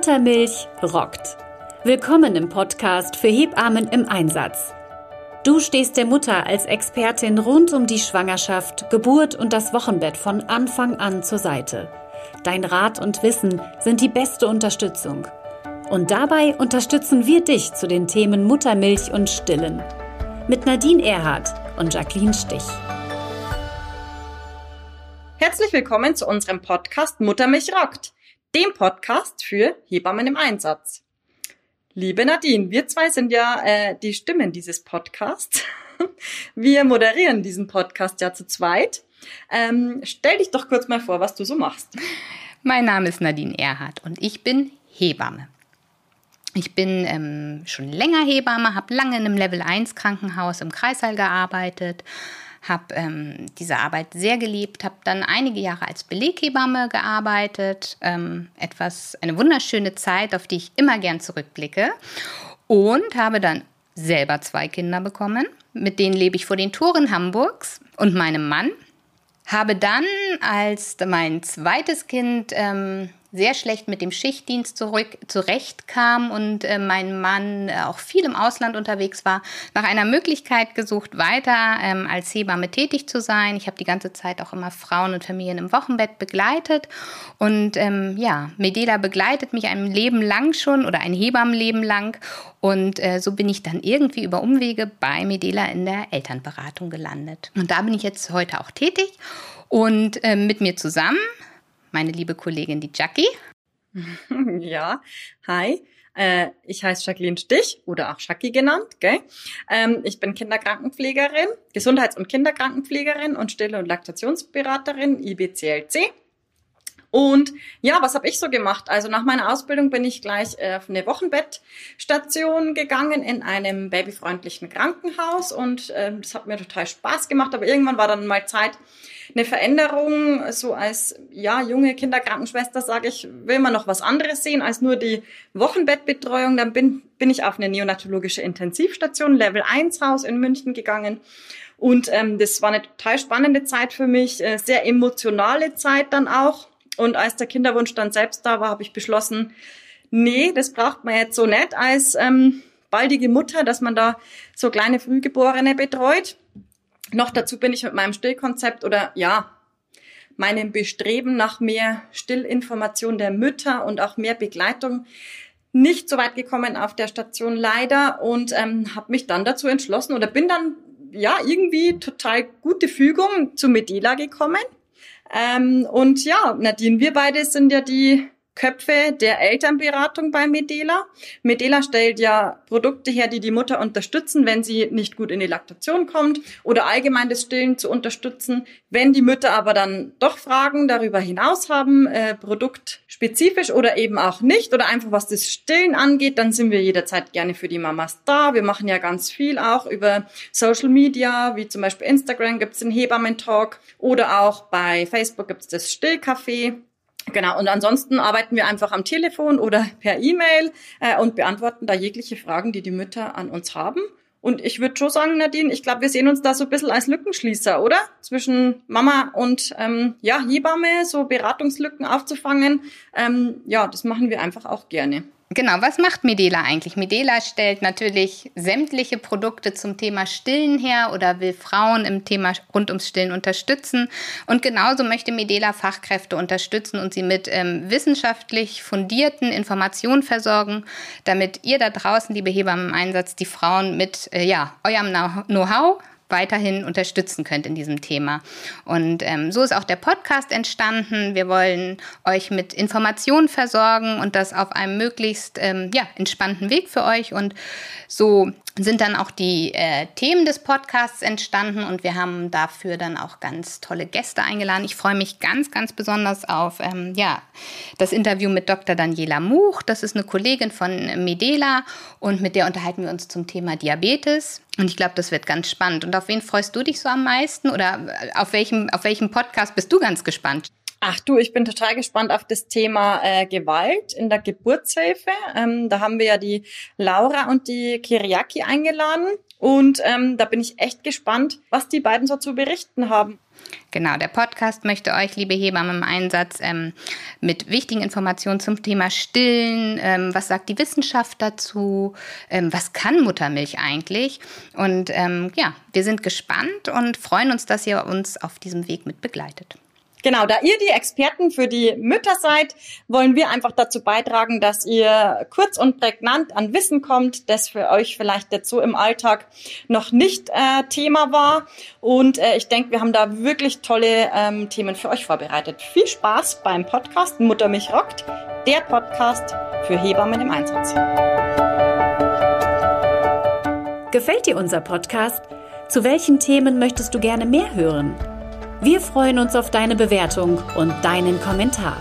Muttermilch rockt. Willkommen im Podcast für Hebammen im Einsatz. Du stehst der Mutter als Expertin rund um die Schwangerschaft, Geburt und das Wochenbett von Anfang an zur Seite. Dein Rat und Wissen sind die beste Unterstützung. Und dabei unterstützen wir dich zu den Themen Muttermilch und Stillen. Mit Nadine Erhardt und Jacqueline Stich. Herzlich willkommen zu unserem Podcast Muttermilch rockt dem Podcast für Hebammen im Einsatz. Liebe Nadine, wir zwei sind ja äh, die Stimmen dieses Podcasts. Wir moderieren diesen Podcast ja zu zweit. Ähm, stell dich doch kurz mal vor, was du so machst. Mein Name ist Nadine Erhardt und ich bin Hebamme. Ich bin ähm, schon länger Hebamme, habe lange in einem Level 1 Krankenhaus im Kreißsaal gearbeitet, habe ähm, diese Arbeit sehr geliebt, habe dann einige Jahre als Beleghebamme gearbeitet, ähm, etwas, eine wunderschöne Zeit, auf die ich immer gern zurückblicke und habe dann selber zwei Kinder bekommen, mit denen lebe ich vor den Toren Hamburgs und meinem Mann. Habe dann, als mein zweites Kind ähm, sehr schlecht mit dem Schichtdienst zurück, zurechtkam und äh, mein Mann äh, auch viel im Ausland unterwegs war, nach einer Möglichkeit gesucht, weiter ähm, als Hebamme tätig zu sein. Ich habe die ganze Zeit auch immer Frauen und Familien im Wochenbett begleitet und ähm, ja, Medela begleitet mich ein Leben lang schon oder ein Hebammenleben lang und äh, so bin ich dann irgendwie über Umwege bei Medela in der Elternberatung gelandet. Und da bin ich jetzt heute auch tätig und äh, mit mir zusammen meine liebe Kollegin, die Jackie. Ja, hi. Äh, ich heiße Jacqueline Stich oder auch Jackie genannt. Gell? Ähm, ich bin Kinderkrankenpflegerin, Gesundheits- und Kinderkrankenpflegerin und Stille- und Laktationsberaterin, IBCLC. Und ja, was habe ich so gemacht? Also nach meiner Ausbildung bin ich gleich äh, auf eine Wochenbettstation gegangen in einem babyfreundlichen Krankenhaus und äh, das hat mir total Spaß gemacht. Aber irgendwann war dann mal Zeit, eine Veränderung. So als ja junge Kinderkrankenschwester sage ich, will man noch was anderes sehen als nur die Wochenbettbetreuung. Dann bin, bin ich auf eine neonatologische Intensivstation, Level 1 Haus in München gegangen. Und ähm, das war eine total spannende Zeit für mich, äh, sehr emotionale Zeit dann auch. Und als der Kinderwunsch dann selbst da war, habe ich beschlossen, nee, das braucht man jetzt so nicht als ähm, baldige Mutter, dass man da so kleine Frühgeborene betreut. Noch dazu bin ich mit meinem Stillkonzept oder ja, meinem Bestreben nach mehr Stillinformation der Mütter und auch mehr Begleitung nicht so weit gekommen auf der Station leider und ähm, habe mich dann dazu entschlossen oder bin dann ja irgendwie total gute Fügung zu Medela gekommen. Ähm, und ja, Nadine, wir beide sind ja die Köpfe der Elternberatung bei Medela. Medela stellt ja Produkte her, die die Mutter unterstützen, wenn sie nicht gut in die Laktation kommt oder allgemein das Stillen zu unterstützen. Wenn die Mütter aber dann doch Fragen darüber hinaus haben, äh, produktspezifisch oder eben auch nicht oder einfach was das Stillen angeht, dann sind wir jederzeit gerne für die Mamas da. Wir machen ja ganz viel auch über Social Media, wie zum Beispiel Instagram gibt es den Hebammen-Talk oder auch bei Facebook gibt es das Stillcafé. Genau, und ansonsten arbeiten wir einfach am Telefon oder per E-Mail äh, und beantworten da jegliche Fragen, die die Mütter an uns haben. Und ich würde schon sagen, Nadine, ich glaube, wir sehen uns da so ein bisschen als Lückenschließer, oder? Zwischen Mama und ähm, ja, Hebamme, so Beratungslücken aufzufangen. Ähm, ja, das machen wir einfach auch gerne. Genau, was macht Medela eigentlich? Medela stellt natürlich sämtliche Produkte zum Thema Stillen her oder will Frauen im Thema rund ums Stillen unterstützen. Und genauso möchte Medela Fachkräfte unterstützen und sie mit ähm, wissenschaftlich fundierten Informationen versorgen, damit ihr da draußen, liebe Hebammen im Einsatz, die Frauen mit äh, ja, eurem Know-how weiterhin unterstützen könnt in diesem Thema. Und ähm, so ist auch der Podcast entstanden. Wir wollen euch mit Informationen versorgen und das auf einem möglichst ähm, ja, entspannten Weg für euch. Und so sind dann auch die äh, Themen des Podcasts entstanden und wir haben dafür dann auch ganz tolle Gäste eingeladen. Ich freue mich ganz, ganz besonders auf ähm, ja, das Interview mit Dr. Daniela Much. Das ist eine Kollegin von Medela und mit der unterhalten wir uns zum Thema Diabetes. Und ich glaube, das wird ganz spannend. Und auf wen freust du dich so am meisten oder auf welchem, auf welchem Podcast bist du ganz gespannt? Ach du, ich bin total gespannt auf das Thema äh, Gewalt in der Geburtshilfe. Ähm, da haben wir ja die Laura und die Kiriaki eingeladen. Und ähm, da bin ich echt gespannt, was die beiden so zu berichten haben. Genau, der Podcast möchte euch, liebe Hebammen im Einsatz, ähm, mit wichtigen Informationen zum Thema Stillen, ähm, was sagt die Wissenschaft dazu, ähm, was kann Muttermilch eigentlich? Und ähm, ja, wir sind gespannt und freuen uns, dass ihr uns auf diesem Weg mit begleitet. Genau, da ihr die Experten für die Mütter seid, wollen wir einfach dazu beitragen, dass ihr kurz und prägnant an Wissen kommt, das für euch vielleicht jetzt so im Alltag noch nicht äh, Thema war. Und äh, ich denke, wir haben da wirklich tolle ähm, Themen für euch vorbereitet. Viel Spaß beim Podcast Mutter mich rockt, der Podcast für Hebammen im Einsatz. Gefällt dir unser Podcast? Zu welchen Themen möchtest du gerne mehr hören? Wir freuen uns auf deine Bewertung und deinen Kommentar.